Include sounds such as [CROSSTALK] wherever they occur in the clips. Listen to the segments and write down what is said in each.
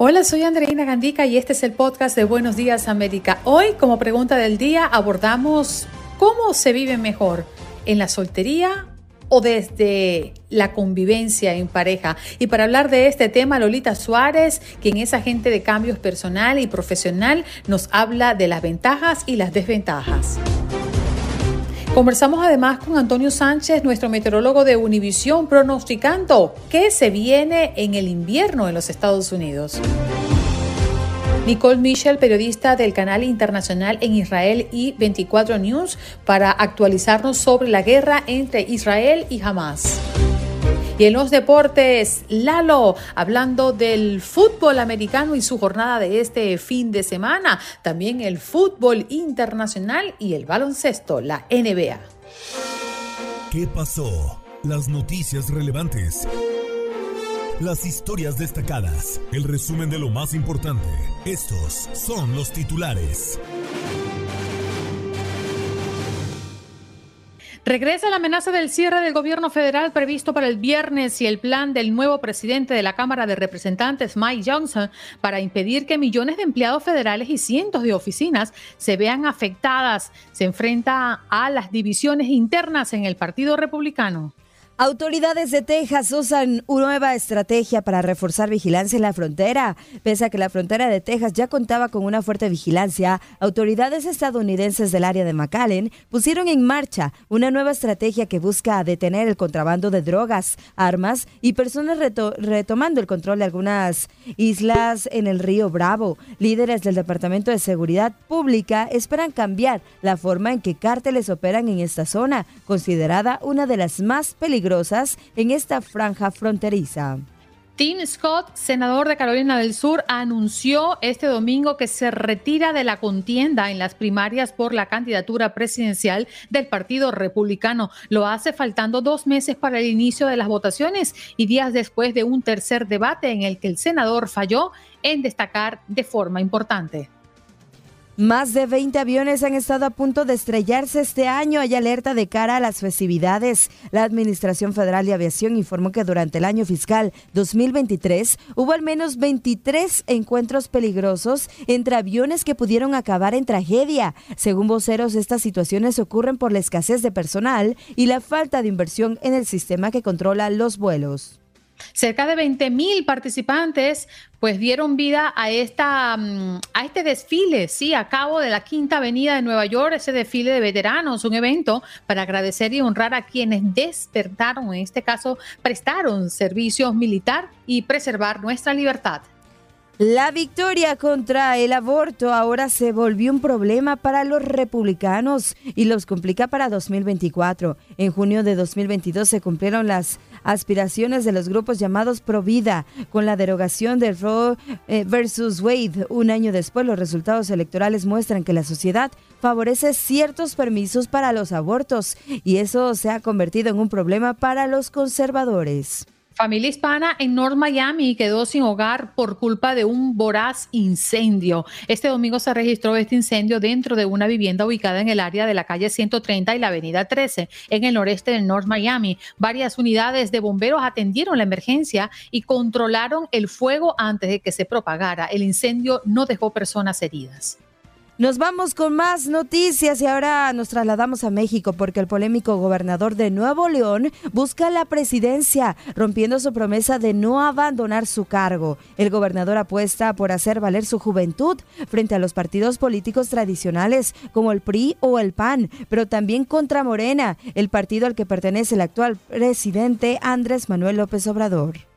Hola, soy Andreina Gandica y este es el podcast de Buenos Días América. Hoy, como pregunta del día, abordamos cómo se vive mejor, en la soltería o desde la convivencia en pareja. Y para hablar de este tema, Lolita Suárez, quien es agente de cambios personal y profesional, nos habla de las ventajas y las desventajas. Conversamos además con Antonio Sánchez, nuestro meteorólogo de Univisión, pronosticando qué se viene en el invierno en los Estados Unidos. Nicole Michel, periodista del canal internacional en Israel y 24 News, para actualizarnos sobre la guerra entre Israel y Hamas. Y en los deportes, Lalo, hablando del fútbol americano y su jornada de este fin de semana, también el fútbol internacional y el baloncesto, la NBA. ¿Qué pasó? Las noticias relevantes. Las historias destacadas. El resumen de lo más importante. Estos son los titulares. Regresa la amenaza del cierre del gobierno federal previsto para el viernes y el plan del nuevo presidente de la Cámara de Representantes, Mike Johnson, para impedir que millones de empleados federales y cientos de oficinas se vean afectadas. Se enfrenta a las divisiones internas en el Partido Republicano. Autoridades de Texas usan una nueva estrategia para reforzar vigilancia en la frontera. Pese a que la frontera de Texas ya contaba con una fuerte vigilancia, autoridades estadounidenses del área de McAllen pusieron en marcha una nueva estrategia que busca detener el contrabando de drogas, armas y personas retomando el control de algunas islas en el río Bravo. Líderes del Departamento de Seguridad Pública esperan cambiar la forma en que cárteles operan en esta zona, considerada una de las más peligrosas en esta franja fronteriza. Tim Scott, senador de Carolina del Sur, anunció este domingo que se retira de la contienda en las primarias por la candidatura presidencial del Partido Republicano. Lo hace faltando dos meses para el inicio de las votaciones y días después de un tercer debate en el que el senador falló en destacar de forma importante. Más de 20 aviones han estado a punto de estrellarse este año. Hay alerta de cara a las festividades. La Administración Federal de Aviación informó que durante el año fiscal 2023 hubo al menos 23 encuentros peligrosos entre aviones que pudieron acabar en tragedia. Según voceros, estas situaciones ocurren por la escasez de personal y la falta de inversión en el sistema que controla los vuelos. Cerca de 20 mil participantes pues dieron vida a, esta, mm, a este desfile, sí, a cabo de la Quinta Avenida de Nueva York, ese desfile de veteranos, un evento para agradecer y honrar a quienes despertaron, en este caso, prestaron servicios militar y preservar nuestra libertad. La victoria contra el aborto ahora se volvió un problema para los republicanos y los complica para 2024. En junio de 2022 se cumplieron las aspiraciones de los grupos llamados Pro Vida con la derogación de Roe eh, versus Wade. Un año después, los resultados electorales muestran que la sociedad favorece ciertos permisos para los abortos y eso se ha convertido en un problema para los conservadores. Familia hispana en North Miami quedó sin hogar por culpa de un voraz incendio. Este domingo se registró este incendio dentro de una vivienda ubicada en el área de la calle 130 y la avenida 13, en el noreste de North Miami. Varias unidades de bomberos atendieron la emergencia y controlaron el fuego antes de que se propagara. El incendio no dejó personas heridas. Nos vamos con más noticias y ahora nos trasladamos a México porque el polémico gobernador de Nuevo León busca la presidencia, rompiendo su promesa de no abandonar su cargo. El gobernador apuesta por hacer valer su juventud frente a los partidos políticos tradicionales como el PRI o el PAN, pero también contra Morena, el partido al que pertenece el actual presidente Andrés Manuel López Obrador.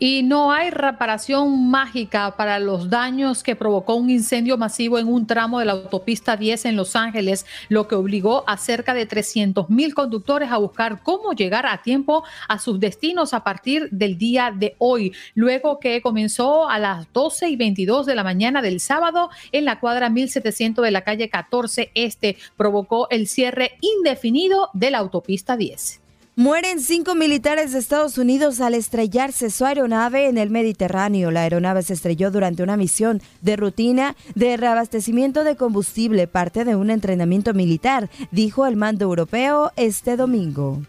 Y no hay reparación mágica para los daños que provocó un incendio masivo en un tramo de la autopista 10 en Los Ángeles, lo que obligó a cerca de 300 mil conductores a buscar cómo llegar a tiempo a sus destinos a partir del día de hoy, luego que comenzó a las 12 y 22 de la mañana del sábado en la cuadra 1700 de la calle 14 Este, provocó el cierre indefinido de la autopista 10. Mueren cinco militares de Estados Unidos al estrellarse su aeronave en el Mediterráneo. La aeronave se estrelló durante una misión de rutina de reabastecimiento de combustible, parte de un entrenamiento militar, dijo el mando europeo este domingo.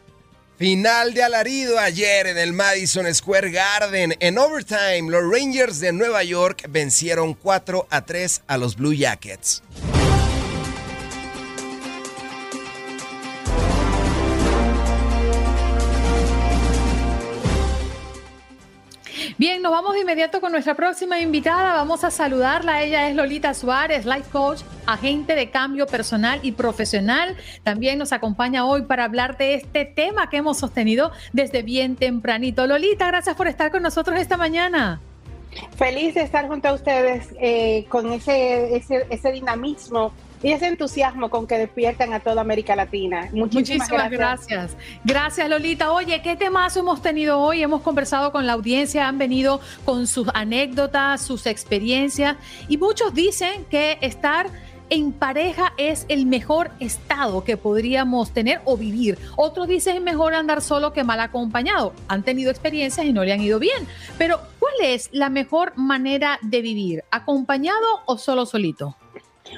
Final de alarido ayer en el Madison Square Garden. En overtime, los Rangers de Nueva York vencieron 4 a 3 a los Blue Jackets. Bien, nos vamos de inmediato con nuestra próxima invitada. Vamos a saludarla. Ella es Lolita Suárez, life coach, agente de cambio personal y profesional. También nos acompaña hoy para hablar de este tema que hemos sostenido desde bien tempranito. Lolita, gracias por estar con nosotros esta mañana. Feliz de estar junto a ustedes eh, con ese, ese, ese dinamismo y ese entusiasmo con que despiertan a toda América Latina. Muchísimas, gracias. gracias. Lolita. Oye, ¿qué temas hemos tenido hoy? Hemos conversado con la audiencia, han venido con sus anécdotas, sus experiencias y muchos dicen que estar en pareja es el mejor estado que podríamos tener o vivir. Otros dicen es mejor andar solo que mal acompañado. Han tenido experiencias y no le han ido bien. Pero, ¿cuál es la mejor manera de vivir? ¿Acompañado o solo solito?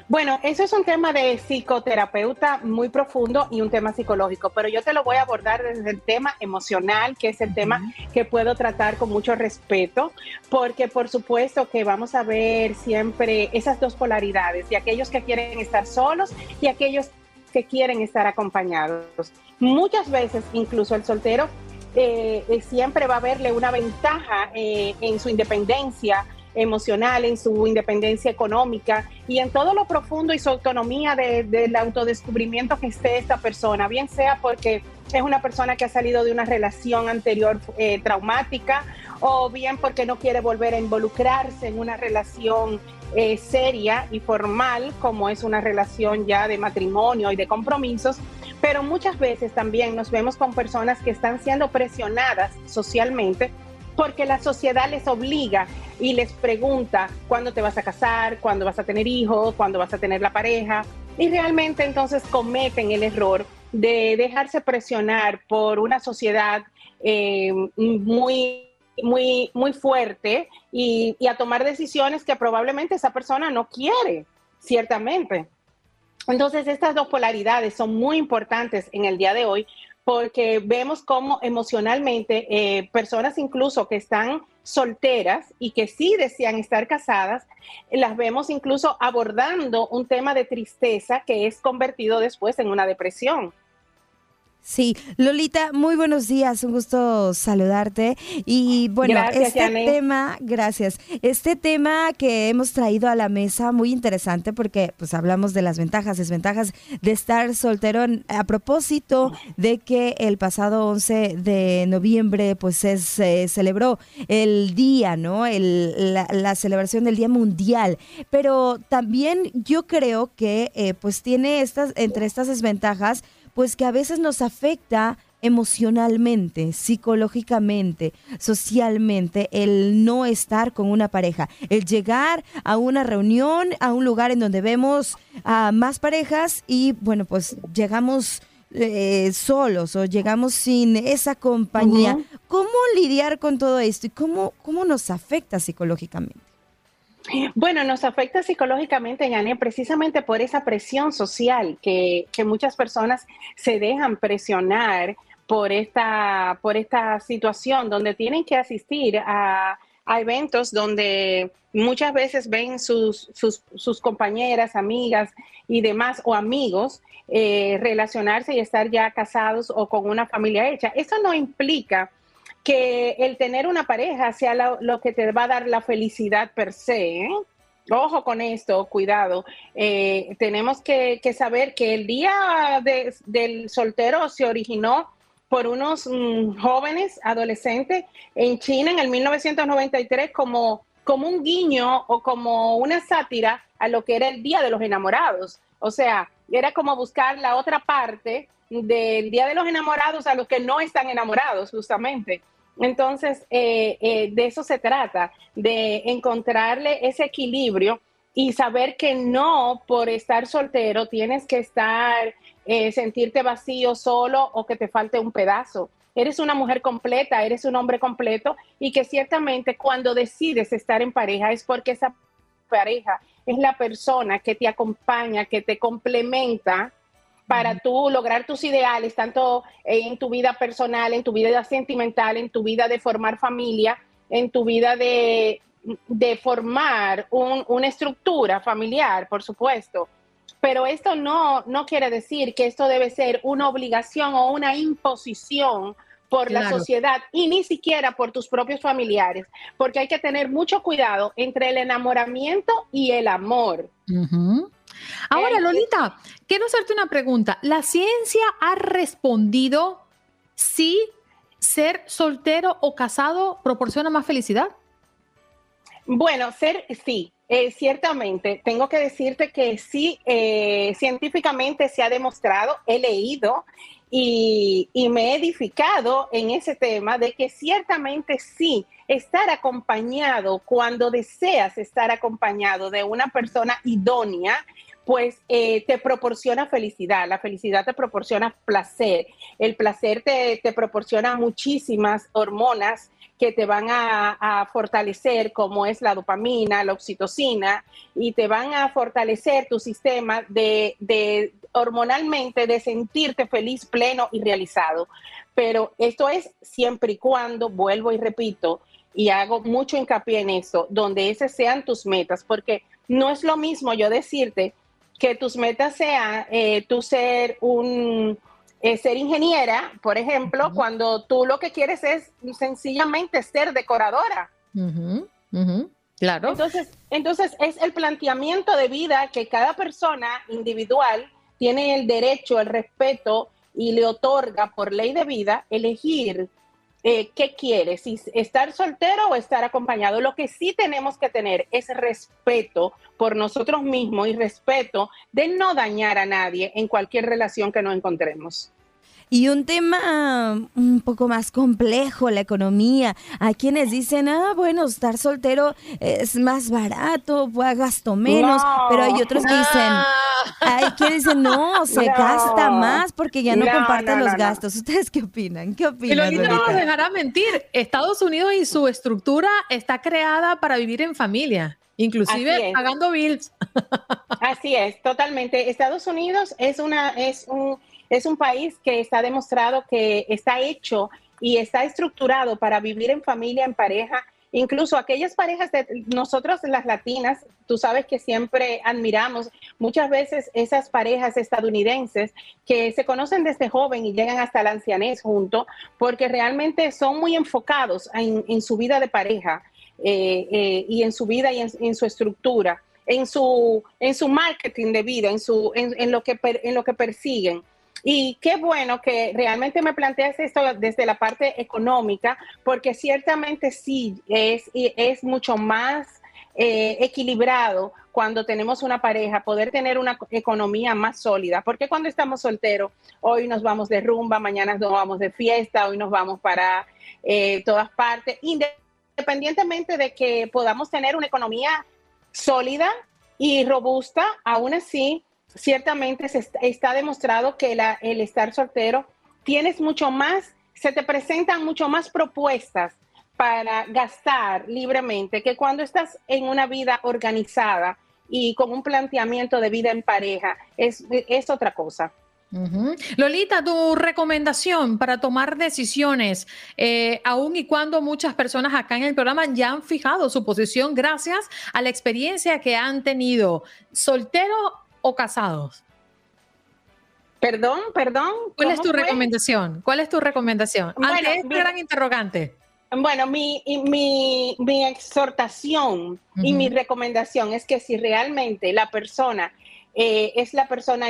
Bueno, eso es un tema de psicoterapeuta muy profundo y un tema psicológico, pero yo te lo voy a abordar desde el tema emocional, que es el tema que puedo tratar con mucho respeto, porque por supuesto que vamos a ver siempre esas dos polaridades, de aquellos que quieren estar solos y aquellos que quieren estar acompañados. Muchas veces incluso el soltero eh, eh, siempre va a verle una ventaja eh, en su independencia, emocional, en su independencia económica y en todo lo profundo y su autonomía del autodescubrimiento que esté esta persona, bien sea porque es una persona que ha salido de una relación anterior eh, traumática o bien porque no quiere volver a involucrarse en una relación eh, seria y formal como es una relación ya de matrimonio y de compromisos, pero muchas veces también nos vemos con personas que están siendo presionadas socialmente porque la sociedad les obliga y les pregunta cuándo te vas a casar, cuándo vas a tener hijos, cuándo vas a tener la pareja. Y realmente entonces cometen el error de dejarse presionar por una sociedad eh, muy, muy, muy fuerte y, y a tomar decisiones que probablemente esa persona no quiere, ciertamente. Entonces, estas dos polaridades son muy importantes en el día de hoy porque vemos cómo emocionalmente eh, personas incluso que están solteras y que sí desean estar casadas, las vemos incluso abordando un tema de tristeza que es convertido después en una depresión. Sí, Lolita, muy buenos días, un gusto saludarte. Y bueno, este tema, gracias, este tema que hemos traído a la mesa, muy interesante porque pues hablamos de las ventajas, desventajas de estar soltero a propósito de que el pasado 11 de noviembre pues se celebró el día, ¿no? El, la, celebración del Día Mundial. Pero también yo creo que eh, pues tiene estas, entre estas desventajas, pues que a veces nos afecta emocionalmente, psicológicamente, socialmente, el no estar con una pareja, el llegar a una reunión, a un lugar en donde vemos a más parejas y bueno, pues llegamos eh, solos o llegamos sin esa compañía. ¿Cómo lidiar con todo esto y cómo, cómo nos afecta psicológicamente? Bueno, nos afecta psicológicamente, Yani, precisamente por esa presión social que, muchas personas se dejan presionar por esta, por esta situación donde tienen que asistir a eventos donde muchas veces ven sus, sus, compañeras, amigas y demás, o amigos, eh, relacionarse y estar ya casados o con una familia hecha. Eso no implica que el tener una pareja sea lo, que te va a dar la felicidad per se. ¿eh? Ojo con esto, cuidado. Eh, tenemos que, saber que el día del soltero se originó por unos mm, jóvenes adolescentes en China en el 1993 como, como un guiño o como una sátira a lo que era el Día de los Enamorados. O sea, era como buscar la otra parte del Día de los Enamorados a los que no están enamorados, justamente. Entonces, eh, eh, de eso se trata, de encontrarle ese equilibrio y saber que no por estar soltero tienes que estar eh, sentirte vacío solo o que te falte un pedazo. Eres una mujer completa, eres un hombre completo y que ciertamente cuando decides estar en pareja es porque esa pareja es la persona que te acompaña, que te complementa para tú lograr tus ideales, tanto en tu vida personal, en tu vida sentimental, en tu vida de formar familia, en tu vida de, formar una estructura familiar, por supuesto. Pero esto no, no quiere decir que esto debe ser una obligación o una imposición por la sociedad y ni siquiera por tus propios familiares, porque hay que tener mucho cuidado entre el enamoramiento y el amor. Ahora, Lolita, quiero hacerte una pregunta. ¿La ciencia ha respondido si ser soltero o casado proporciona más felicidad? Bueno, ser sí, eh, ciertamente, tengo que decirte que sí, eh, científicamente se ha demostrado, he leído y, me he edificado en ese tema de que ciertamente sí, estar acompañado cuando deseas estar acompañado de una persona idónea, pues eh, te proporciona felicidad, la felicidad te proporciona placer, el placer te, te proporciona muchísimas hormonas que te van a, fortalecer, como es la dopamina, la oxitocina, y te van a fortalecer tu sistema de, hormonalmente de sentirte feliz, pleno y realizado. Pero esto es siempre y cuando, vuelvo y repito, y hago mucho hincapié en eso, donde esas sean tus metas, porque no es lo mismo yo decirte que tus metas sean eh, tú ser un, eh, ser ingeniera, por ejemplo, cuando tú lo que quieres es sencillamente ser decoradora. Claro. Entonces, entonces es el planteamiento de vida que cada persona individual tiene el derecho, el respeto y le otorga por ley de vida elegir eh, qué quiere, si estar soltero o estar acompañado. Lo que sí tenemos que tener es respeto por nosotros mismos y respeto de no dañar a nadie en cualquier relación que nos encontremos. Y un tema un poco más complejo, la economía. Hay quienes dicen, ah, bueno, estar soltero es más barato, gasto menos. pero hay otros que dicen, hay quienes dicen, no, se gasta más porque ya no, comparten los gastos. ¿Ustedes qué opinan? ¿Qué opinan? Y lo no dejará mentir. Estados Unidos y su estructura está creada para vivir en familia inclusive pagando bills. Así es, totalmente. Estados Unidos es una es un es un país que está demostrado que está hecho y está estructurado para vivir en familia, en pareja. Incluso aquellas parejas de nosotros, las latinas, tú sabes que siempre admiramos muchas veces esas parejas estadounidenses que se conocen desde joven y llegan hasta la ancianez junto, porque realmente son muy enfocados en, su vida de pareja eh, eh, y en su vida y en, su estructura, en su, en su marketing de vida, en, su, en, lo, que, en lo que persiguen. Y qué bueno que realmente me planteas esto desde la parte económica, porque ciertamente sí es, es mucho más eh, equilibrado cuando tenemos una pareja, poder tener una economía más sólida. Porque cuando estamos solteros, hoy nos vamos de rumba, mañana nos vamos de fiesta, hoy nos vamos para eh, todas partes, independientemente de que podamos tener una economía sólida y robusta, aún así ciertamente se está, demostrado que el estar soltero tienes mucho más, se te presentan mucho más propuestas para gastar libremente que cuando estás en una vida organizada y con un planteamiento de vida en pareja, es, es otra cosa. Lolita, tu recomendación para tomar decisiones, eh, aun y cuando muchas personas acá en el programa ya han fijado su posición gracias a la experiencia que han tenido, solteros o casados. Perdón, perdón. ¿Cuál es tu recomendación? ¿Cuál es tu recomendación? Ante este gran interrogante. Bueno, mi, mi, mi exhortación y mi recomendación es que si realmente la persona eh, es la persona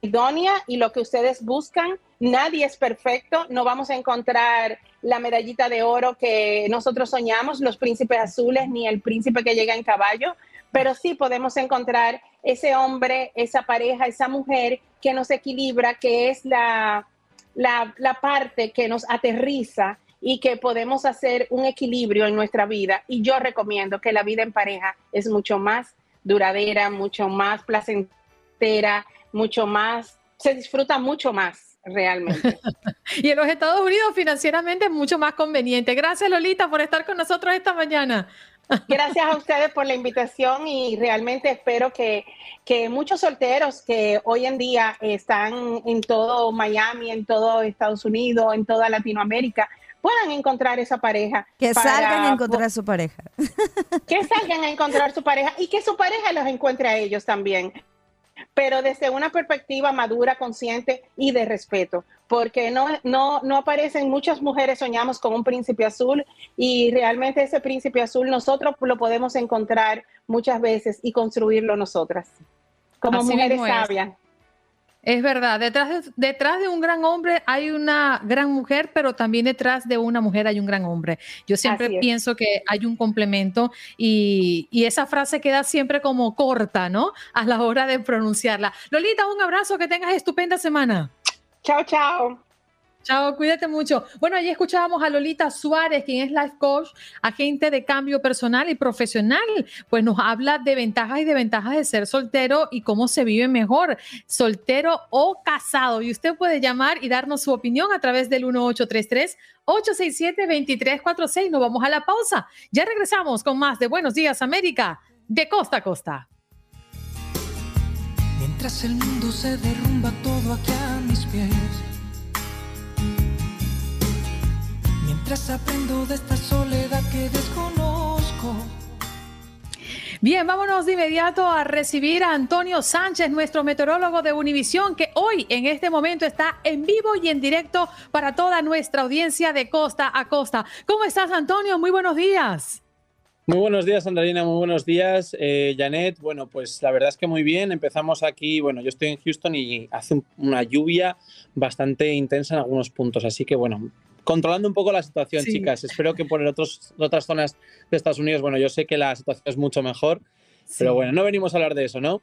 idónea y lo que ustedes buscan, nadie es perfecto, no vamos a encontrar la medallita de oro que nosotros soñamos, los príncipes azules, ni el príncipe que llega en caballo, pero sí podemos encontrar ese hombre, esa pareja, esa mujer que nos equilibra, que es la, la, la parte que nos aterriza y que podemos hacer un equilibrio en nuestra vida. Y yo recomiendo que la vida en pareja es mucho más duradera, mucho más placentera, mucho más, se disfruta mucho más realmente. [LAUGHS] y en los Estados Unidos financieramente es mucho más conveniente. Gracias Lolita por estar con nosotros esta mañana. Gracias a ustedes por la invitación y realmente espero que, que, muchos solteros que hoy en día están en todo Miami, en todo Estados Unidos, en toda Latinoamérica, puedan encontrar esa pareja. Que salgan a encontrar su pareja. Que salgan a encontrar su pareja y que su pareja los encuentre a ellos también. Pero desde una perspectiva madura, consciente y de respeto, porque no, no, no aparecen muchas mujeres soñamos con un príncipe azul y realmente ese príncipe azul nosotros lo podemos encontrar muchas veces y construirlo nosotras, como mujeres sabias. Es verdad, detrás de, detrás de un gran hombre hay una gran mujer, pero también detrás de una mujer hay un gran hombre. Yo siempre pienso que hay un complemento y, y, esa frase queda siempre como corta, ¿no? A la hora de pronunciarla. Lolita, un abrazo, que tengas estupenda semana. Chao, chao. Chao, cuídate mucho. Bueno, allí escuchábamos a Lolita Suárez, quien es life coach, agente de cambio personal y profesional. Pues nos habla de ventajas y desventajas de ser soltero y cómo se vive mejor, soltero o casado. Y usted puede llamar y darnos su opinión a través del 1833 867 2346. Nos vamos a la pausa. Ya regresamos con más de Buenos Días América, de costa a costa. Mientras el mundo se derrumba todo aquí a mis pies aprendo de esta soledad que desconozco. Bien, vámonos de inmediato a recibir a Antonio Sánchez, nuestro meteorólogo de Univisión, que hoy en este momento está en vivo y en directo para toda nuestra audiencia de costa a costa. ¿Cómo estás, Antonio? Muy buenos días. Muy buenos días, Andalina. Muy buenos días, eh, Janet. Bueno, pues la verdad es que muy bien. Empezamos aquí. Bueno, yo estoy en Houston y hace una lluvia bastante intensa en algunos puntos. Así que, bueno, controlando un poco la situación, chicas. Espero que por otros, otras zonas de Estados Unidos, bueno, yo sé que la situación es mucho mejor, pero bueno, no venimos a hablar de eso, ¿no?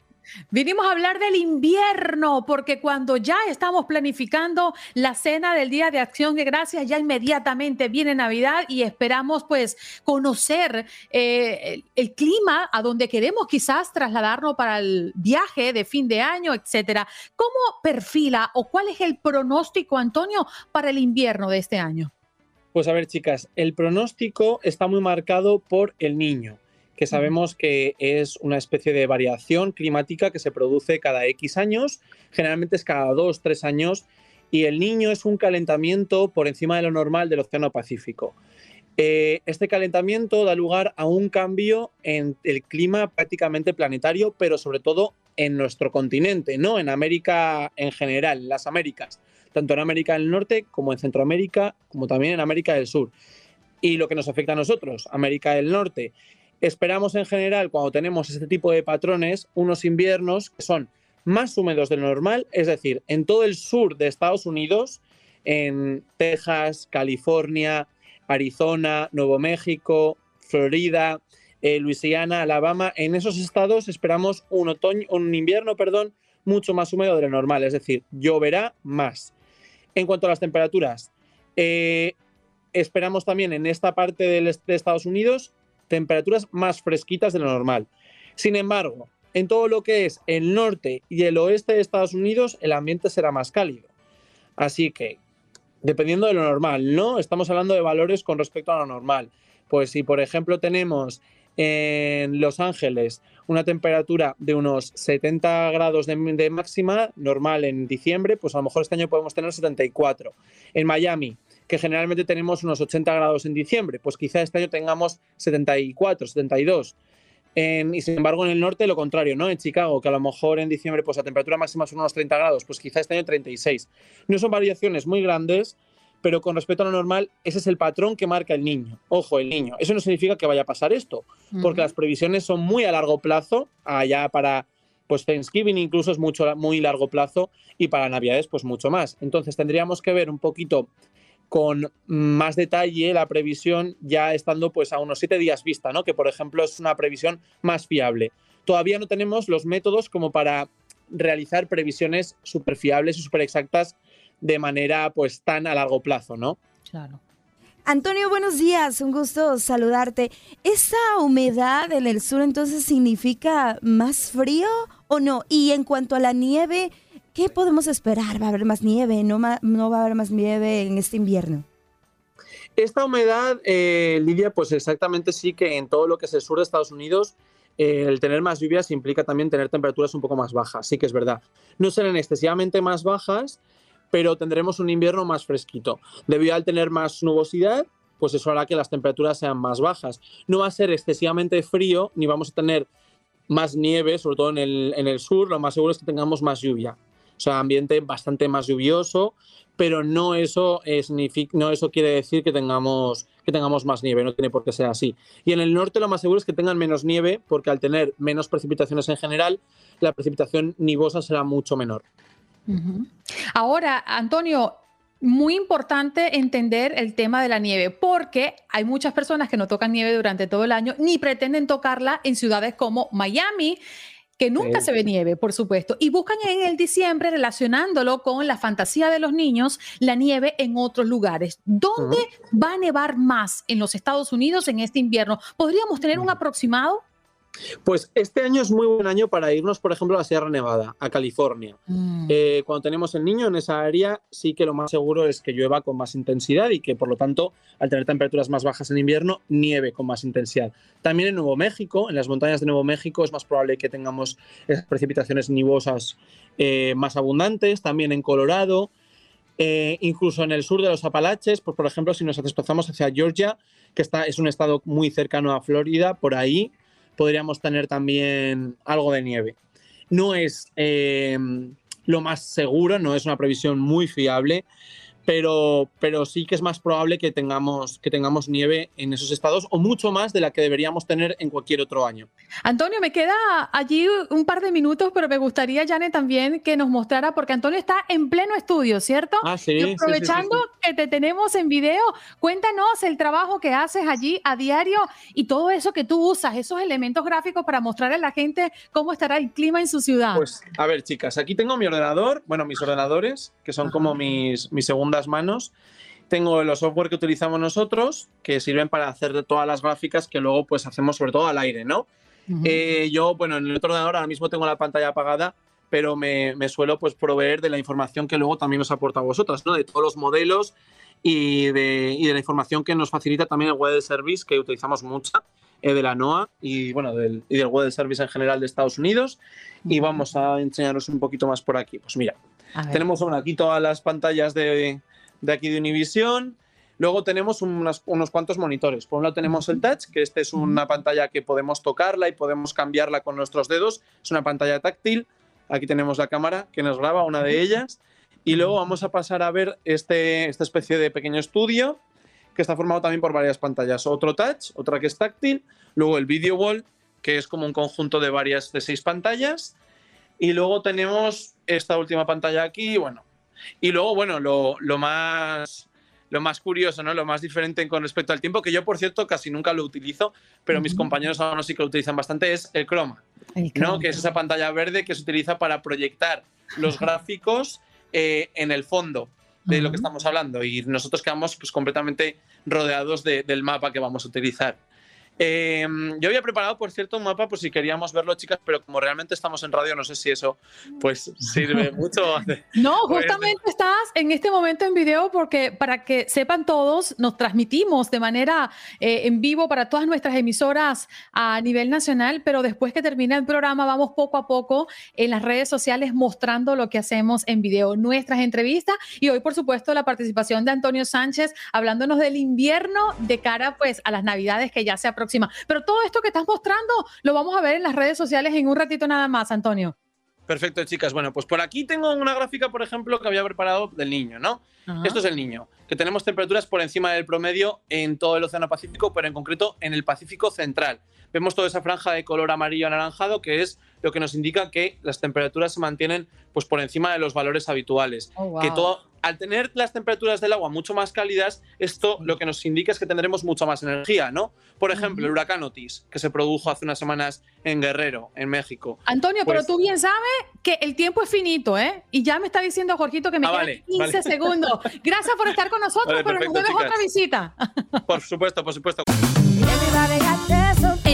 Vinimos a hablar del invierno, porque cuando ya estamos planificando la cena del Día de Acción de Gracias, ya inmediatamente viene Navidad y esperamos pues conocer eh, el, clima a donde queremos quizás trasladarnos para el viaje de fin de año, etcétera. ¿Cómo perfila o cuál es el pronóstico, Antonio, para el invierno de este año? Pues a ver, chicas, el pronóstico está muy marcado por el niño que sabemos que es una especie de variación climática que se produce cada X años, generalmente es cada dos, tres años, y el niño es un calentamiento por encima de lo normal del Océano Pacífico. Eh, este calentamiento da lugar a un cambio en el clima prácticamente planetario, pero sobre todo en nuestro continente, no en América en general, en las Américas, tanto en América del Norte como en Centroamérica, como también en América del Sur. Y lo que nos afecta a nosotros, América del Norte, Esperamos en general, cuando tenemos este tipo de patrones, unos inviernos que son más húmedos de lo normal, es decir, en todo el sur de Estados Unidos, en Texas, California, Arizona, Nuevo México, Florida, eh, Luisiana, Alabama, en esos estados esperamos un otoño, un invierno, perdón, mucho más húmedo de lo normal, es decir, lloverá más. En cuanto a las temperaturas, eh, esperamos también en esta parte de Estados Unidos temperaturas más fresquitas de lo normal. Sin embargo, en todo lo que es el norte y el oeste de Estados Unidos, el ambiente será más cálido. Así que, dependiendo de lo normal, ¿no? Estamos hablando de valores con respecto a lo normal. Pues si, por ejemplo, tenemos En Los Ángeles, una temperatura de unos 70 grados de, de, máxima, normal en diciembre, pues a lo mejor este año podemos tener 74. En Miami, que generalmente tenemos unos 80 grados en diciembre, pues quizá este año tengamos 74, 72. En, y sin embargo, en el norte lo contrario, ¿no? En Chicago, que a lo mejor en diciembre pues la temperatura máxima son unos 30 grados, pues quizá este año 36. No son variaciones muy grandes, pero con respecto a lo normal, ese es el patrón que marca el niño. Ojo, el niño. Eso no significa que vaya a pasar esto, porque las previsiones son muy a largo plazo, allá para pues Thanksgiving incluso es mucho, muy largo plazo y para Navidades pues mucho más. Entonces tendríamos que ver un poquito con más detalle la previsión ya estando pues a unos siete días vista, ¿no? Que por ejemplo es una previsión más fiable. Todavía no tenemos los métodos como para realizar previsiones súper fiables y súper exactas de manera pues tan a largo plazo, ¿no? Claro. Antonio, buenos días, un gusto saludarte. ¿Esa humedad en el sur entonces significa más frío o no? Y en cuanto a la nieve, ¿qué podemos esperar? ¿Va a haber más nieve? ¿No, no va a haber más nieve en este invierno? Esta humedad, eh, Lidia, pues exactamente sí que en todo lo que es el sur de Estados Unidos eh, el tener más lluvias implica también tener temperaturas un poco más bajas, sí que es verdad. No serán excesivamente más bajas, pero tendremos un invierno más fresquito. Debido al tener más nubosidad, pues eso hará que las temperaturas sean más bajas. No va a ser excesivamente frío, ni vamos a tener más nieve, sobre todo en el, en el sur, lo más seguro es que tengamos más lluvia. O sea, ambiente bastante más lluvioso, pero no eso, es, no eso quiere decir que tengamos, que tengamos más nieve, no tiene por qué ser así. Y en el norte lo más seguro es que tengan menos nieve, porque al tener menos precipitaciones en general, la precipitación nivosa será mucho menor. Ahora, Antonio, muy importante entender el tema de la nieve, porque hay muchas personas que no tocan nieve durante todo el año ni pretenden tocarla en ciudades como Miami que nunca se ve nieve, por supuesto, y buscan en el diciembre, relacionándolo con la fantasía de los niños, la nieve en otros lugares. ¿Dónde va a nevar más en los Estados Unidos en este invierno? ¿Podríamos tener un aproximado? Pues este año es muy buen año para irnos, por ejemplo, a la Sierra Nevada, a California. Mm. Eh, cuando tenemos el niño en esa área, sí que lo más seguro es que llueva con más intensidad y que, por lo tanto, al tener temperaturas más bajas en invierno, nieve con más intensidad. También en Nuevo México, en las montañas de Nuevo México, es más probable que tengamos precipitaciones nivosas eh, más abundantes. También en Colorado, eh, incluso en el sur de los Apalaches, pues, por ejemplo, si nos desplazamos hacia Georgia, que está, es un estado muy cercano a Florida, por ahí podríamos tener también algo de nieve. No es eh, lo más seguro, no es una previsión muy fiable, pero, pero sí que es más probable que tengamos, que tengamos nieve en esos estados o mucho más de la que deberíamos tener en cualquier otro año. Antonio, me queda allí un par de minutos, pero me gustaría, Janet, también que nos mostrara, porque Antonio está en pleno estudio, ¿cierto? Ah, sí. Y aprovechando que te tenemos en video, cuéntanos el trabajo que haces allí a diario y todo eso que tú usas, esos elementos gráficos para mostrarle a la gente cómo estará el clima en su ciudad. Pues, a ver, chicas, aquí tengo mi ordenador, bueno, mis ordenadores, que son como mis, mis segundas manos. Tengo los software que utilizamos nosotros, que sirven para hacer todas las gráficas que luego pues hacemos sobre todo al aire, ¿no? Eh, yo, bueno, en el otro ordenador ahora mismo tengo la pantalla apagada, pero me, suelo pues proveer de la información que luego también nos aporta a vosotras, ¿no? De todos los modelos y de, y de la información que nos facilita también el Web Service, que utilizamos mucha, eh, de la NOAA y, bueno, del, y del Web Service en general de Estados Unidos. Y vamos a enseñaros un poquito más por aquí. Pues mira, tenemos aquí todas las pantallas de, de aquí de Univision. Luego tenemos unos cuantos monitores. Por un lado tenemos el touch, que este es una pantalla que podemos tocarla y podemos cambiarla con nuestros dedos. Es una pantalla táctil. Aquí tenemos la cámara que nos graba, una de ellas. Y luego vamos a pasar a ver este, esta especie de pequeño estudio que está formado también por varias pantallas. Otro touch, otra que es táctil. Luego el video wall, que es como un conjunto de varias, de seis pantallas. Y luego tenemos esta última pantalla aquí, bueno. Y luego, bueno, lo, más, lo más curioso, ¿no? Lo más diferente con respecto al tiempo, que yo, por cierto, casi nunca lo utilizo, pero mis compañeros ahora sí que lo utilizan bastante, es el croma, ¿no? Que es esa pantalla verde que se utiliza para proyectar los gráficos eh, en el fondo de lo que estamos hablando y nosotros quedamos pues, completamente rodeados del mapa que vamos a utilizar. Eh, yo había preparado, por cierto, un mapa por si queríamos verlo, chicas, pero como realmente estamos en radio, no sé si eso pues sirve [LAUGHS] mucho. No, pues, justamente estás en este momento en video porque para que sepan todos, nos transmitimos de manera eh, en vivo para todas nuestras emisoras a nivel nacional, pero después que termina el programa vamos poco a poco en las redes sociales mostrando lo que hacemos en video, nuestras entrevistas y hoy, por supuesto, la participación de Antonio Sánchez hablándonos del invierno de cara pues a las navidades que ya se aproximan pero todo esto que estás mostrando lo vamos a ver en las redes sociales en un ratito nada más, Antonio. Perfecto, chicas. Bueno, pues por aquí tengo una gráfica, por ejemplo, que había preparado del niño, ¿no? Esto es el niño, que tenemos temperaturas por encima del promedio en todo el Océano Pacífico, pero en concreto en el Pacífico Central. Vemos toda esa franja de color amarillo anaranjado, que es lo que nos indica que las temperaturas se mantienen pues, por encima de los valores habituales. Oh, que todo, al tener las temperaturas del agua mucho más cálidas, esto lo que nos indica es que tendremos mucha más energía, ¿no? Por ejemplo, el huracán Otis, que se produjo hace unas semanas en Guerrero, en México. Antonio, pero pues tú bien sabes que el tiempo es finito, ¿eh? Y ya me está diciendo Jorgito que me ah, quedan 15 segundos. [LAUGHS] Gracias por estar con nosotros, pero nos vemos otra visita. Por supuesto, por supuesto.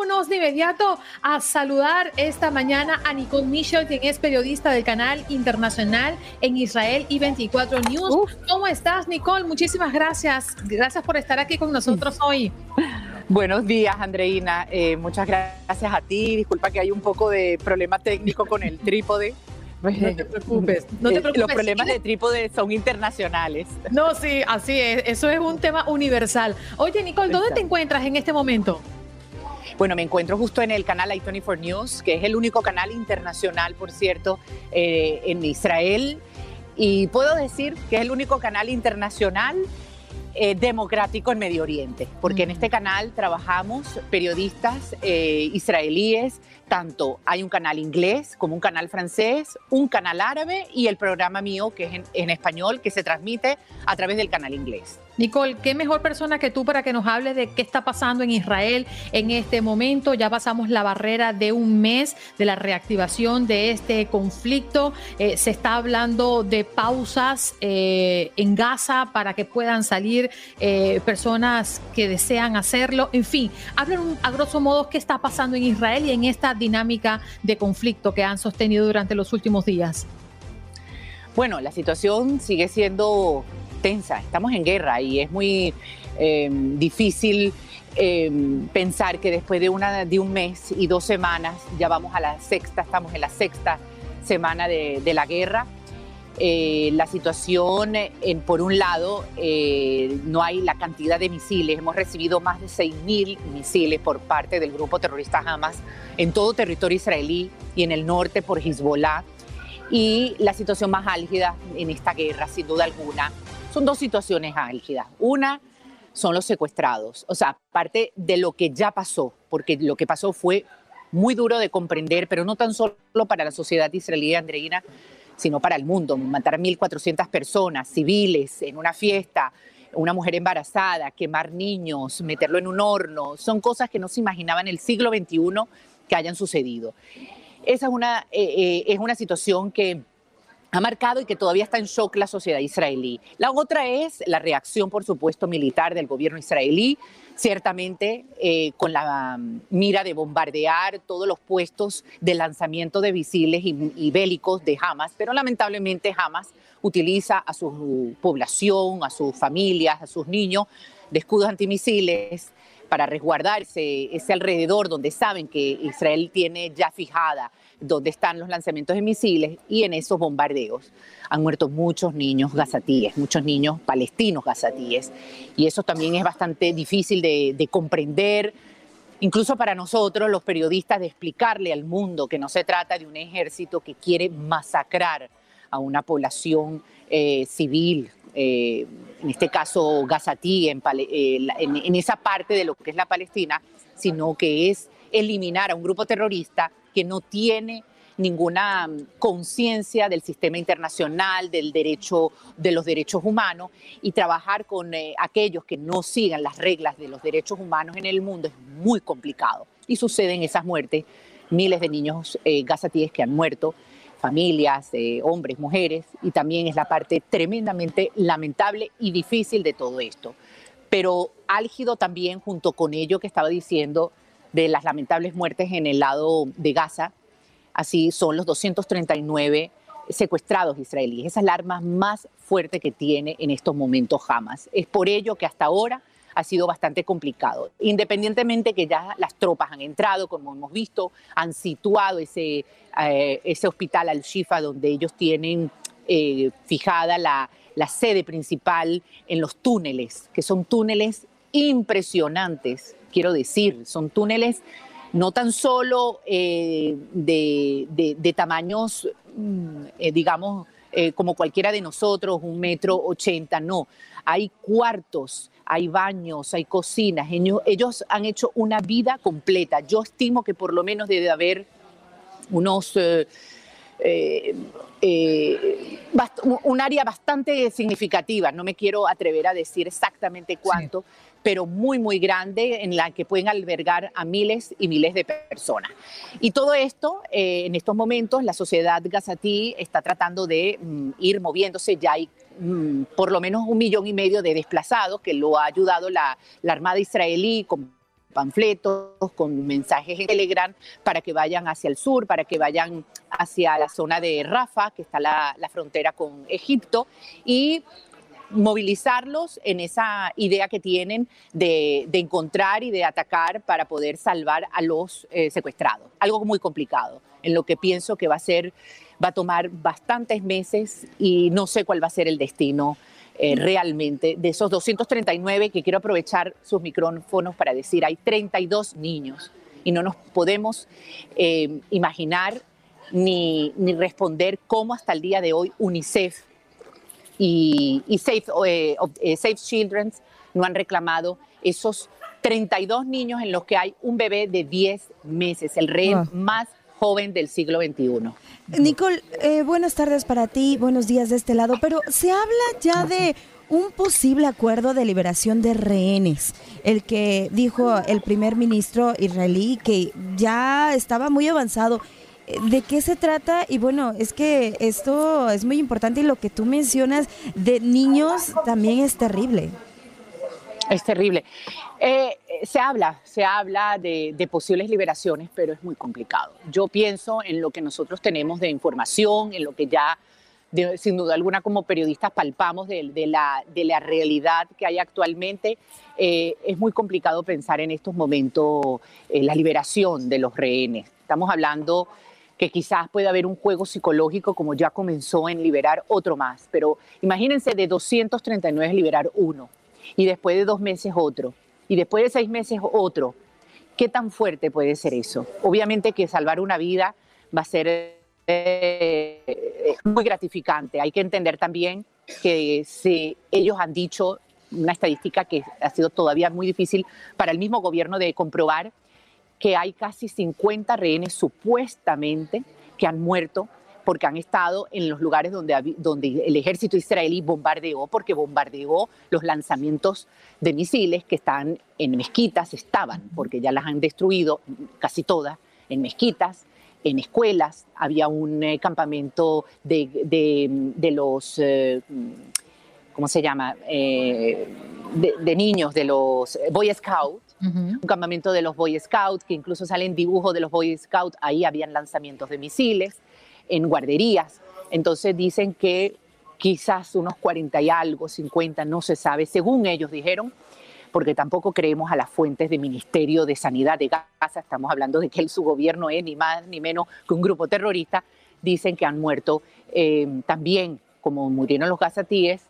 Vámonos de inmediato a saludar esta mañana a Nicole Michel, quien es periodista del canal internacional en Israel y 24 News. ¿Cómo estás, Nicole? Muchísimas gracias. Gracias por estar aquí con nosotros hoy. Buenos días, Andreina. Eh, muchas gracias a ti. Disculpa que hay un poco de problema técnico con el trípode. [LAUGHS] No te preocupes, no te preocupes. Los problemas de trípode son internacionales. No, sí, así es. Eso es un tema universal. Oye, Nicole, ¿dónde te encuentras en este momento? Bueno, me encuentro justo en el canal i24 News, que es el único canal internacional, por cierto, eh, en Israel. Y puedo decir que es el único canal internacional eh, democrático en Medio Oriente, porque en este canal trabajamos periodistas eh, israelíes, tanto hay un canal inglés como un canal francés, un canal árabe y el programa mío que es en español que se transmite a través del canal inglés. Nicole, ¿qué mejor persona que tú para que nos hable de qué está pasando en Israel en este momento? Ya pasamos la barrera de un mes de la reactivación de este conflicto. Eh, se está hablando de pausas eh, en Gaza para que puedan salir eh, personas que desean hacerlo. En fin, hablen a grosso modo qué está pasando en Israel y en esta dinámica de conflicto que han sostenido durante los últimos días. Bueno, la situación sigue siendo tensa, estamos en guerra y es muy em, difícil em, pensar que después de, una, de un mes y dos semanas, ya vamos a la sexta, estamos en la sexta semana de, la guerra. Eh, la situación, en, por un lado, eh, no hay la cantidad de misiles. Hemos recibido más de 6.000 misiles por parte del grupo terrorista Hamas en todo territorio israelí y en el norte por Hezbollah. Y la situación más álgida en esta guerra, sin duda alguna, son dos situaciones álgidas. Una son los secuestrados, o sea, parte de lo que ya pasó, porque lo que pasó fue muy duro de comprender, pero no tan solo para la sociedad israelí, Andreina, sino para el mundo. Matar a 1.400 personas, civiles, en una fiesta, una mujer embarazada, quemar niños, meterlo en un horno, son cosas que no se imaginaban en el siglo XXI que hayan sucedido. Esa es una, eh, eh, es una situación que ha marcado y que todavía está en shock la sociedad israelí. La otra es la reacción, por supuesto, militar del gobierno israelí, ciertamente eh, con la mm, mira de bombardear todos los puestos de lanzamiento de misiles y, bélicos de Hamas, pero lamentablemente Hamas utiliza a su población, a sus familias, a sus niños de escudos antimisiles para resguardarse ese alrededor donde saben que Israel tiene ya fijada donde están los lanzamientos de misiles y en esos bombardeos han muerto muchos niños gazatíes, muchos niños palestinos gazatíes. Y eso también es bastante difícil de, de comprender, incluso para nosotros los periodistas, de explicarle al mundo que no se trata de un ejército que quiere masacrar a una población eh, civil, eh, en este caso gazatí, eh, en, en esa parte de lo que es la Palestina, sino que es eliminar a un grupo terrorista que no tiene ninguna mm, conciencia del sistema internacional, del derecho, de los derechos humanos y trabajar con eh, aquellos que no sigan las reglas de los derechos humanos en el mundo es muy complicado. Y suceden esas muertes, miles de niños eh, gazatíes que han muerto, familias, eh, hombres, mujeres, y también es la parte tremendamente lamentable y difícil de todo esto. Pero álgido también junto con ello que estaba diciendo de las lamentables muertes en el lado de Gaza, Así son los 239 secuestrados israelíes. Esa es la arma más fuerte que tiene en estos momentos Hamas. Es por ello que hasta ahora ha sido bastante complicado. Independientemente que ya las tropas han entrado, como hemos visto, han situado ese, eh, ese hospital al-Shifa donde ellos tienen eh, fijada la, la sede principal en los túneles, que son túneles impresionantes, quiero decir, son túneles no tan solo eh, de, tamaños, mm, eh, digamos, eh, como cualquiera de nosotros, un metro ochenta, no. Hay cuartos, hay baños, hay cocinas. Ellos, han hecho una vida completa. Yo estimo que por lo menos debe haber unos... un área bastante significativa, no me quiero atrever a decir exactamente cuánto, pero muy, muy grande en la que pueden albergar a miles y miles de personas. Y todo esto, eh, en estos momentos, la sociedad gazatí está tratando de mm, ir moviéndose, ya hay mm, por lo menos un millón y medio de desplazados que lo ha ayudado la, la Armada israelí con panfletos, con mensajes en Telegram para que vayan hacia el sur, para que vayan hacia la zona de Rafa, que está la, la frontera con Egipto, y movilizarlos en esa idea que tienen de, encontrar y de atacar para poder salvar a los eh, secuestrados. Algo muy complicado, en lo que pienso que va a ser, va a tomar bastantes meses y no sé cuál va a ser el destino eh, realmente de esos 239 que quiero aprovechar sus micrófonos para decir, hay 32 niños y no nos podemos eh, imaginar ni, ni responder cómo hasta el día de hoy UNICEF y, Safe, eh, eh, Safe Children no han reclamado esos 32 niños en los que hay un bebé de 10 meses, el rey más joven del siglo XXI. Nicole, eh, buenas tardes para ti, buenos días de este lado, pero se habla ya de un posible acuerdo de liberación de rehenes, el que dijo el primer ministro israelí que ya estaba muy avanzado ¿De qué se trata? Y bueno, es que esto es muy importante y lo que tú mencionas de niños también es terrible. Es terrible. Eh, se habla, se habla de, posibles liberaciones, pero es muy complicado. Yo pienso en lo que nosotros tenemos de información, en lo que ya, sin duda alguna, como periodistas palpamos de, de la, realidad que hay actualmente. Eh, es muy complicado pensar en estos momentos en la liberación de los rehenes. Estamos hablando que quizás puede haber un juego psicológico como ya comenzó en liberar otro más, pero imagínense de 239 liberar uno y después de dos meses otro y después de seis meses otro. ¿Qué tan fuerte puede ser eso? Obviamente que salvar una vida va a ser eh, muy gratificante. Hay que entender también que si ellos han dicho una estadística que ha sido todavía muy difícil para el mismo gobierno de comprobar, que hay casi 50 rehenes supuestamente que han muerto porque han estado en los lugares donde, donde el ejército israelí bombardeó, porque bombardeó los lanzamientos de misiles que están en mezquitas, estaban, porque ya las han destruido casi todas, en mezquitas, en escuelas, había un eh, campamento de, de, los, eh, ¿cómo se llama?, eh, de, niños, de los Boy Scouts, un campamento de los Boy Scouts, que incluso salen dibujos de los Boy Scouts, ahí habían lanzamientos de misiles, en guarderías. Entonces dicen que quizás unos 40 y algo, 50, no se sabe, según ellos dijeron, porque tampoco creemos a las fuentes del Ministerio de Sanidad de Gaza, estamos hablando de que su gobierno es ni más ni menos que un grupo terrorista, dicen que han muerto eh, también, como murieron los gazatíes,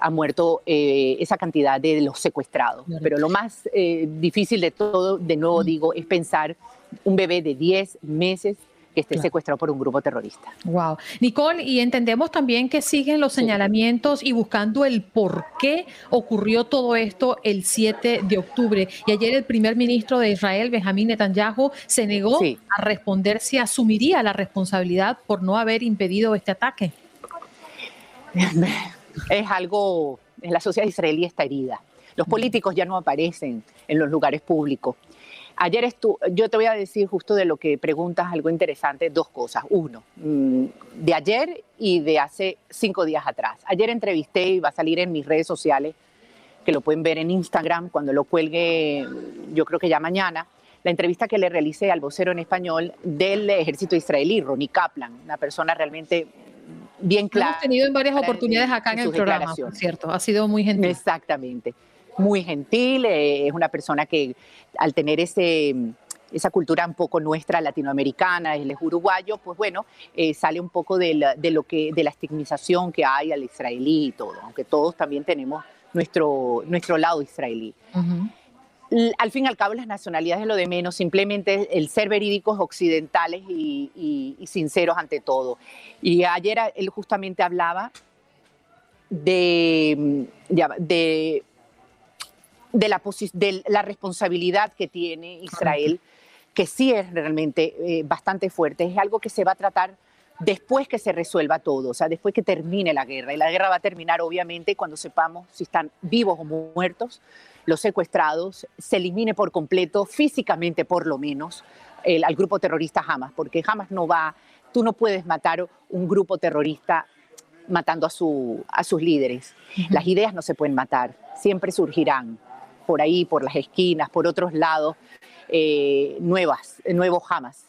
ha muerto eh, esa cantidad de los secuestrados. Pero lo más eh, difícil de todo, de nuevo digo, es pensar un bebé de 10 meses que esté secuestrado por un grupo terrorista. Wow. Nicole, y entendemos también que siguen los señalamientos y buscando el por qué ocurrió todo esto el 7 de octubre. Y ayer el primer ministro de Israel, Benjamín Netanyahu, se negó a responder si asumiría la responsabilidad por no haber impedido este ataque. [LAUGHS] Es algo, la sociedad israelí está herida. Los políticos ya no aparecen en los lugares públicos. Ayer estuvo, yo te voy a decir justo de lo que preguntas algo interesante, dos cosas. Uno, mm, de ayer y de hace cinco días atrás. Ayer entrevisté y va a salir en mis redes sociales, que lo pueden ver en Instagram cuando lo cuelgue, yo creo que ya mañana, la entrevista que le realicé al vocero en español del ejército israelí, Ronnie Kaplan, una persona realmente bien clara. Hemos tenido en varias oportunidades acá en, el programa, por cierto. Ha sido muy gentil. Exactamente muy gentil, eh, es una persona que al tener ese esa cultura un poco nuestra latinoamericana, él es uruguayo, pues bueno, eh, sale un poco de la, de lo que, de la estigmatización que hay al israelí y todo, aunque todos también tenemos nuestro, nuestro lado israelí. Al fin y al cabo, las nacionalidades es lo de menos, simplemente el ser verídicos occidentales y, sinceros ante todo. Y ayer él justamente hablaba de, de de la, de la responsabilidad que tiene Israel, que sí es realmente eh, bastante fuerte. Es algo que se va a tratar después que se resuelva todo, o sea, después que termine la guerra. Y la guerra va a terminar, obviamente, cuando sepamos si están vivos o muertos los secuestrados, se elimine por completo, físicamente por lo menos, el, al grupo terrorista Hamas, porque Hamas no va, tú no puedes matar un grupo terrorista matando a, su, a sus líderes. Las ideas no se pueden matar, siempre surgirán por ahí, por las esquinas, por otros lados, eh, nuevas, nuevos jamás.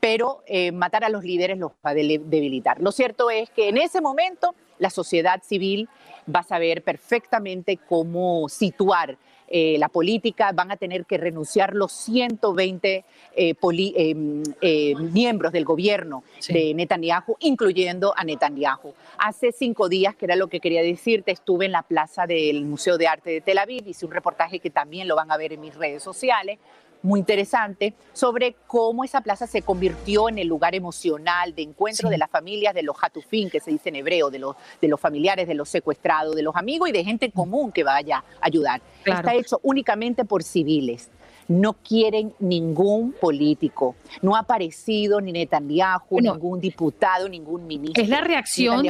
Pero eh, matar a los líderes los va a debilitar. Lo cierto es que en ese momento la sociedad civil va a saber perfectamente cómo situar eh, la política, van a tener que renunciar los 120 eh, eh, miembros del gobierno de Netanyahu, incluyendo a Netanyahu. Hace cinco días, que era lo que quería decirte, estuve en la plaza del Museo de Arte de Tel Aviv, hice un reportaje que también lo van a ver en mis redes sociales, muy interesante sobre cómo esa plaza se convirtió en el lugar emocional de encuentro de las familias de los hatufín, que se dice en hebreo, de los, de los familiares, de los secuestrados, de los amigos y de gente común que vaya a ayudar. Está hecho únicamente por civiles. No quieren ningún político. No ha aparecido ni Netanyahu, ningún diputado, ningún ministro. Es la reacción.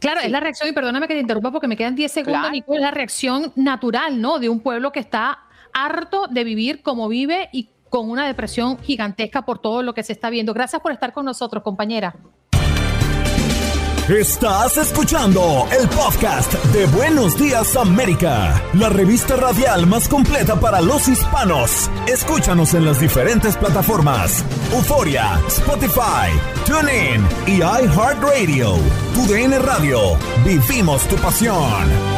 Claro, es la reacción, y perdóname que te interrumpa porque me quedan 10 segundos, es la reacción natural, ¿no? De un pueblo que está harto de vivir como vive y con una depresión gigantesca por todo lo que se está viendo. Gracias por estar con nosotros, compañera. Estás escuchando el podcast de Buenos Días América, la revista radial más completa para los hispanos. Escúchanos en las diferentes plataformas: Euforia, Spotify, TuneIn y iHeartRadio. Tu DN Radio. Vivimos tu pasión.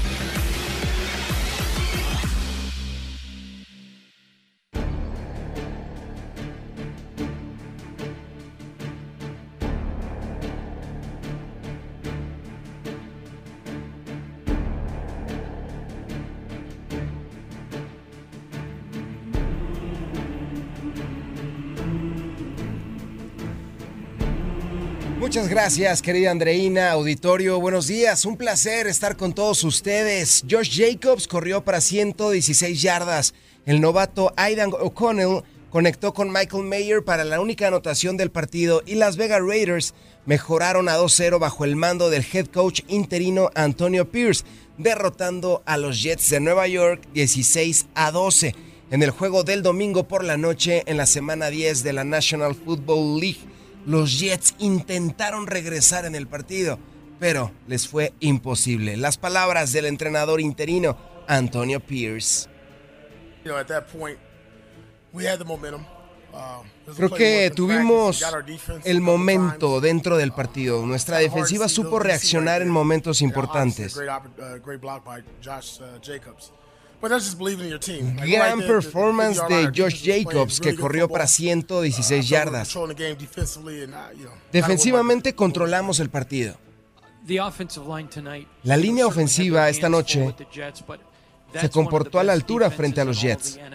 Muchas gracias, querida Andreina, auditorio. Buenos días, un placer estar con todos ustedes. Josh Jacobs corrió para 116 yardas. El novato Aidan O'Connell conectó con Michael Mayer para la única anotación del partido y Las Vegas Raiders mejoraron a 2-0 bajo el mando del head coach interino Antonio Pierce, derrotando a los Jets de Nueva York 16 a 12 en el juego del domingo por la noche en la semana 10 de la National Football League los Jets intentaron regresar en el partido, pero les fue imposible. Las palabras del entrenador interino Antonio Pierce. Creo que tuvimos el momento dentro del partido. Nuestra defensiva supo reaccionar en momentos importantes. Gran performance de Josh Jacobs que corrió para 116 yardas. Defensivamente controlamos el partido. La línea ofensiva esta noche se comportó a la altura frente a los Jets. [COUGHS]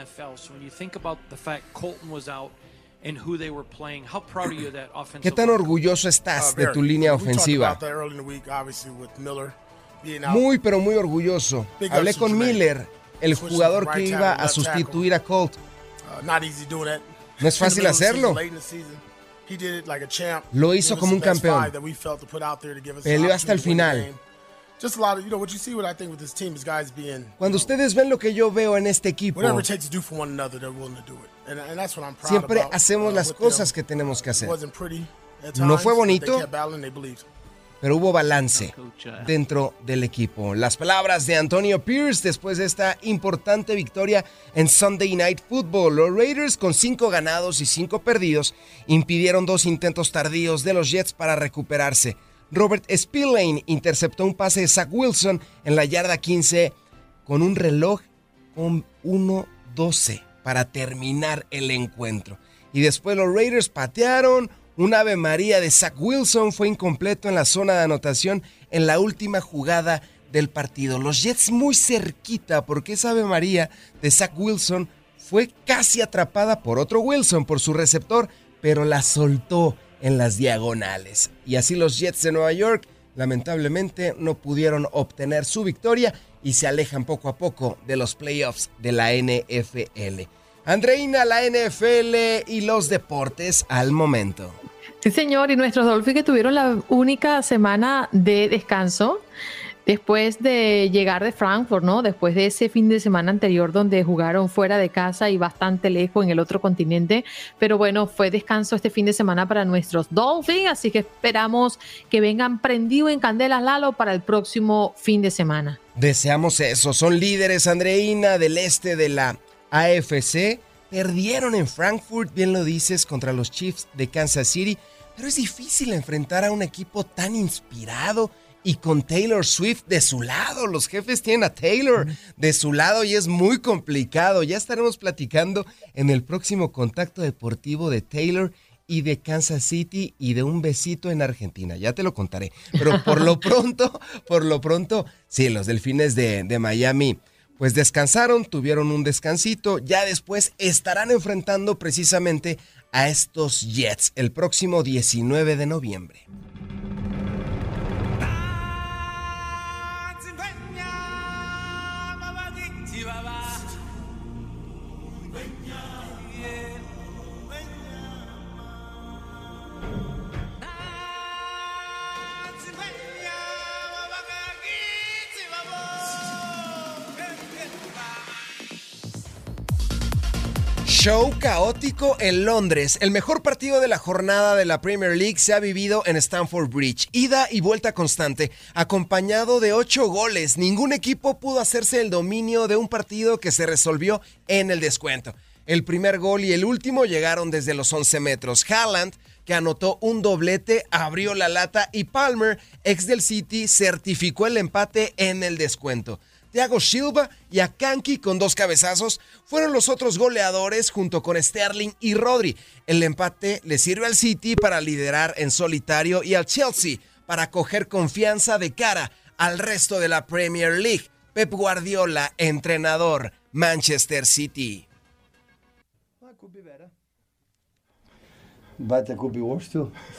¿Qué tan orgulloso estás de tu línea ofensiva? Muy, pero muy orgulloso. Hablé con Miller, el jugador que iba a sustituir a Colt. No es fácil hacerlo. Lo hizo como un campeón. Peleó hasta el final. Cuando ustedes ven lo que yo veo en este equipo, siempre hacemos las cosas que tenemos que hacer. No fue bonito, pero hubo balance dentro del equipo. Las palabras de Antonio Pierce después de esta importante victoria en Sunday Night Football. Los Raiders con cinco ganados y cinco perdidos impidieron dos intentos tardíos de los Jets para recuperarse. Robert Spillane interceptó un pase de Zach Wilson en la yarda 15 con un reloj con 1-12 para terminar el encuentro. Y después los Raiders patearon. Un Ave María de Zach Wilson fue incompleto en la zona de anotación en la última jugada del partido. Los Jets muy cerquita porque esa Ave María de Zach Wilson fue casi atrapada por otro Wilson, por su receptor, pero la soltó en las diagonales. Y así los Jets de Nueva York lamentablemente no pudieron obtener su victoria y se alejan poco a poco de los playoffs de la NFL. Andreina, la NFL y los deportes al momento. Sí, señor, y nuestros Dolphins que tuvieron la única semana de descanso después de llegar de Frankfurt, ¿no? Después de ese fin de semana anterior donde jugaron fuera de casa y bastante lejos en el otro continente. Pero bueno, fue descanso este fin de semana para nuestros Dolphins, así que esperamos que vengan prendido en candela Lalo para el próximo fin de semana. Deseamos eso. Son líderes, Andreina, del este de la AFC. Perdieron en Frankfurt, bien lo dices, contra los Chiefs de Kansas City. Pero es difícil enfrentar a un equipo tan inspirado y con Taylor Swift de su lado. Los jefes tienen a Taylor de su lado y es muy complicado. Ya estaremos platicando en el próximo contacto deportivo de Taylor y de Kansas City y de un besito en Argentina. Ya te lo contaré. Pero por lo [LAUGHS] pronto, por lo pronto, sí, los delfines de, de Miami. Pues descansaron, tuvieron un descansito, ya después estarán enfrentando precisamente a estos Jets el próximo 19 de noviembre. Show caótico en Londres. El mejor partido de la jornada de la Premier League se ha vivido en Stamford Bridge. Ida y vuelta constante, acompañado de ocho goles. Ningún equipo pudo hacerse el dominio de un partido que se resolvió en el descuento. El primer gol y el último llegaron desde los 11 metros. Haaland, que anotó un doblete, abrió la lata y Palmer, ex del City, certificó el empate en el descuento. Thiago Silva y Akanki con dos cabezazos fueron los otros goleadores junto con Sterling y Rodri. El empate le sirve al City para liderar en solitario y al Chelsea para coger confianza de cara al resto de la Premier League. Pep Guardiola, entrenador, Manchester City.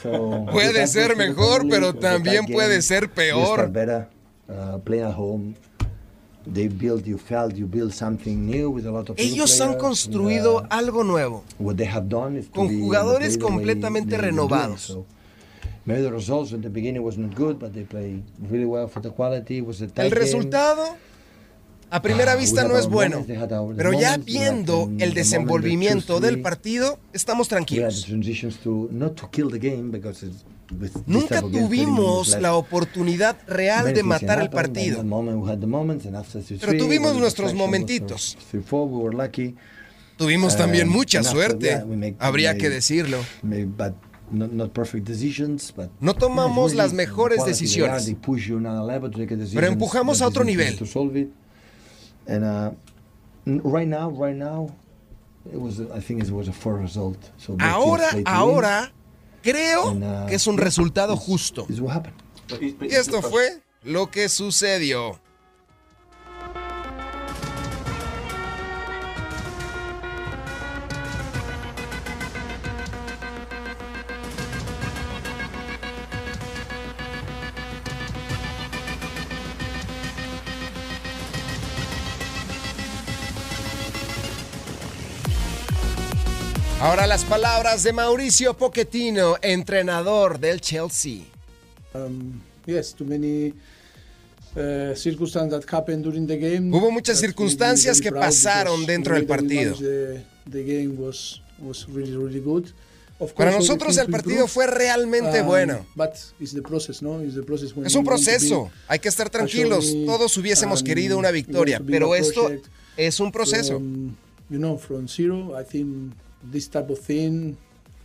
[LAUGHS] Puede ser mejor, pero también puede ser peor. Ellos han construido algo nuevo, con jugadores completamente renovados. El resultado a primera vista no es bueno, pero ya viendo el desenvolvimiento del partido, estamos tranquilos. Nunca tuvimos la oportunidad real de matar el partido, pero tuvimos nuestros momentitos. Tuvimos también mucha suerte, habría que decirlo. No tomamos las mejores decisiones, pero empujamos a otro nivel. Ahora, ahora creo que es un resultado justo. Y esto fue lo que sucedió. Ahora las palabras de Mauricio Pochettino, entrenador del Chelsea. Um, yes, too many uh, circumstances that happened during the game. Hubo muchas circunstancias que pasaron dentro del partido. The, the game was was really really good. Para nosotros el partido fue realmente um, bueno. But it's the process, no? Es un proceso, hay que estar tranquilos. Todos hubiésemos um, querido una victoria, pero esto project es un proceso. from, you know, from zero, I think this type of thing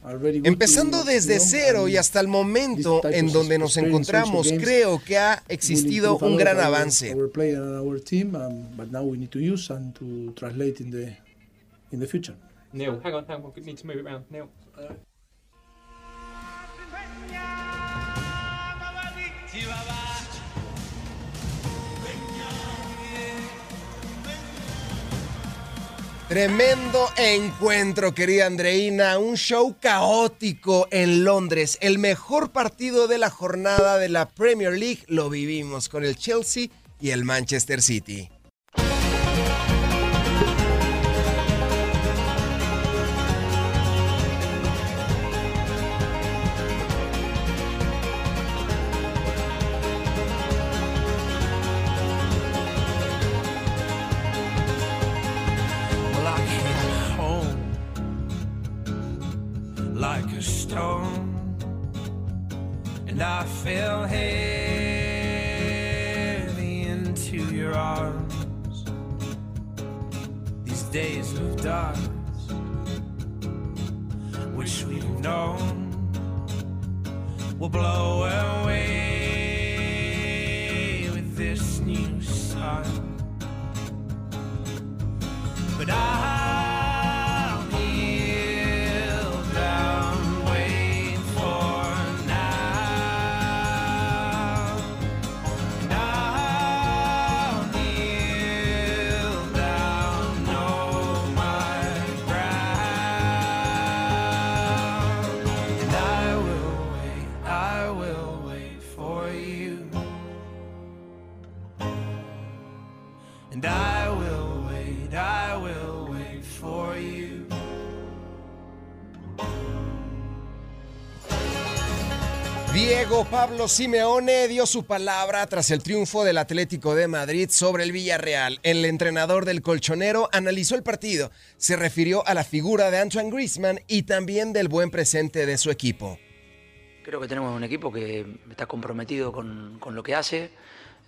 are very good Empezando desde cero y hasta el momento en donde nos encontramos, creo que ha existido un gran avance. Tremendo encuentro, querida Andreina. Un show caótico en Londres. El mejor partido de la jornada de la Premier League lo vivimos con el Chelsea y el Manchester City. Pablo Simeone dio su palabra tras el triunfo del Atlético de Madrid sobre el Villarreal. El entrenador del colchonero analizó el partido, se refirió a la figura de Antoine Griezmann y también del buen presente de su equipo. Creo que tenemos un equipo que está comprometido con, lo que hace,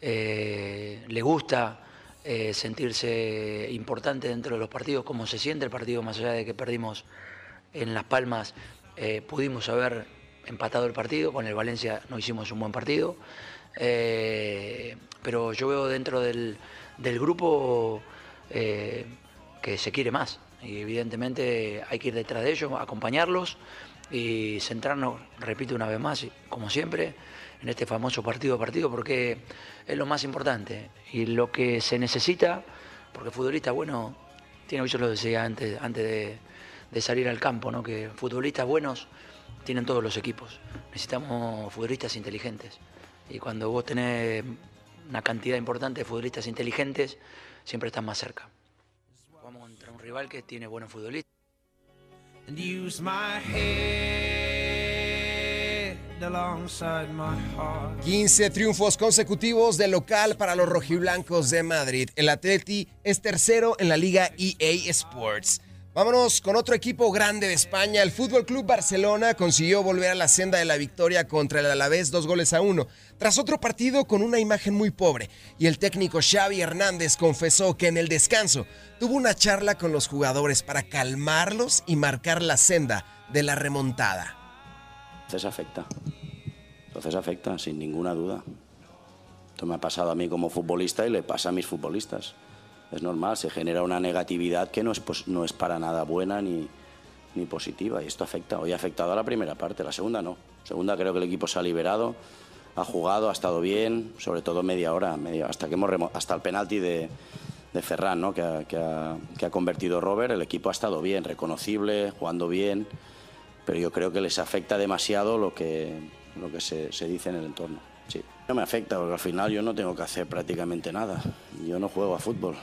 eh, le gusta eh, sentirse importante dentro de los partidos, cómo se siente el partido, más allá de que perdimos en Las Palmas, eh, pudimos haber empatado el partido, con el Valencia no hicimos un buen partido, eh, pero yo veo dentro del, del grupo eh, que se quiere más y evidentemente hay que ir detrás de ellos, acompañarlos y centrarnos, repito una vez más, como siempre, en este famoso partido a partido, porque es lo más importante y lo que se necesita, porque futbolista bueno, tiene, yo lo decía antes, antes de, de salir al campo, ¿no? que futbolistas buenos tienen todos los equipos. Necesitamos futbolistas inteligentes. Y cuando vos tenés una cantidad importante de futbolistas inteligentes, siempre estás más cerca. Vamos contra un rival que tiene buenos futbolistas. And use my head alongside my heart. 15 triunfos consecutivos de local para los rojiblancos de Madrid. El Atleti es tercero en la Liga EA Sports. Vámonos con otro equipo grande de España. El Fútbol Club Barcelona consiguió volver a la senda de la victoria contra el Alavés dos goles a uno, tras otro partido con una imagen muy pobre. Y el técnico Xavi Hernández confesó que en el descanso tuvo una charla con los jugadores para calmarlos y marcar la senda de la remontada. Entonces afecta. Entonces afecta, sin ninguna duda. Esto me ha pasado a mí como futbolista y le pasa a mis futbolistas. Es normal, se genera una negatividad que no es, pues, no es para nada buena ni, ni positiva. Y esto afecta. Hoy ha afectado a la primera parte, la segunda no. Segunda creo que el equipo se ha liberado. ha jugado, ha estado bien, sobre todo media hora, media, hasta que hemos remo- hasta el penalti de, de Ferran, ¿no? que, ha, que ha- que ha convertido Robert, el equipo ha estado bien, reconocible, jugando bien, pero yo creo que les afecta demasiado lo que, lo que se, se dice en el entorno. Sí. No me afecta porque al final yo no tengo que hacer prácticamente nada. Yo no juego a fútbol.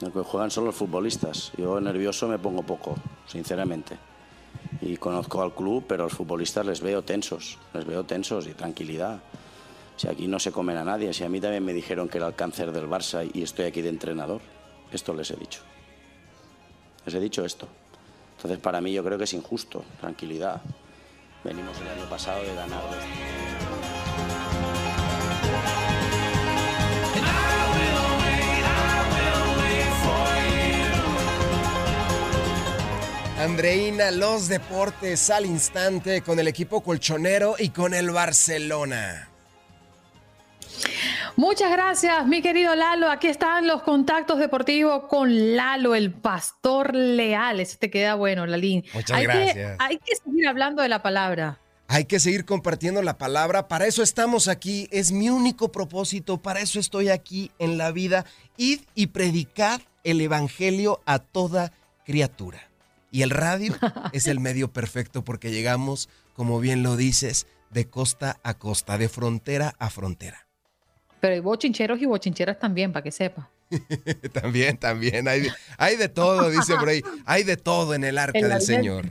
Lo que juegan son los futbolistas. Yo nervioso me pongo poco, sinceramente. Y conozco al club, pero a los futbolistas les veo tensos, les veo tensos y tranquilidad. Si aquí no se comen a nadie, si a mí también me dijeron que era el cáncer del Barça y estoy aquí de entrenador, esto les he dicho. Les he dicho esto. Entonces para mí yo creo que es injusto, tranquilidad. Venimos el año pasado de ganar. Andreina, los deportes al instante con el equipo colchonero y con el Barcelona. Muchas gracias, mi querido Lalo. Aquí están los contactos deportivos con Lalo, el pastor leal. Ese te queda bueno, Lalín. Muchas hay Que, gracias. hay que seguir hablando de la palabra. Hay que seguir compartiendo la palabra, para eso estamos aquí, es mi único propósito, para eso estoy aquí en la vida. Id y predicad el Evangelio a toda criatura. Y el radio [LAUGHS] es el medio perfecto porque llegamos, como bien lo dices, de costa a costa, de frontera a frontera. Pero hay bochincheros y bochincheras también, para que sepa. [LAUGHS] también, también, hay, de- hay de todo, dice por ahí, hay de todo en el [LAUGHS] arca del Señor.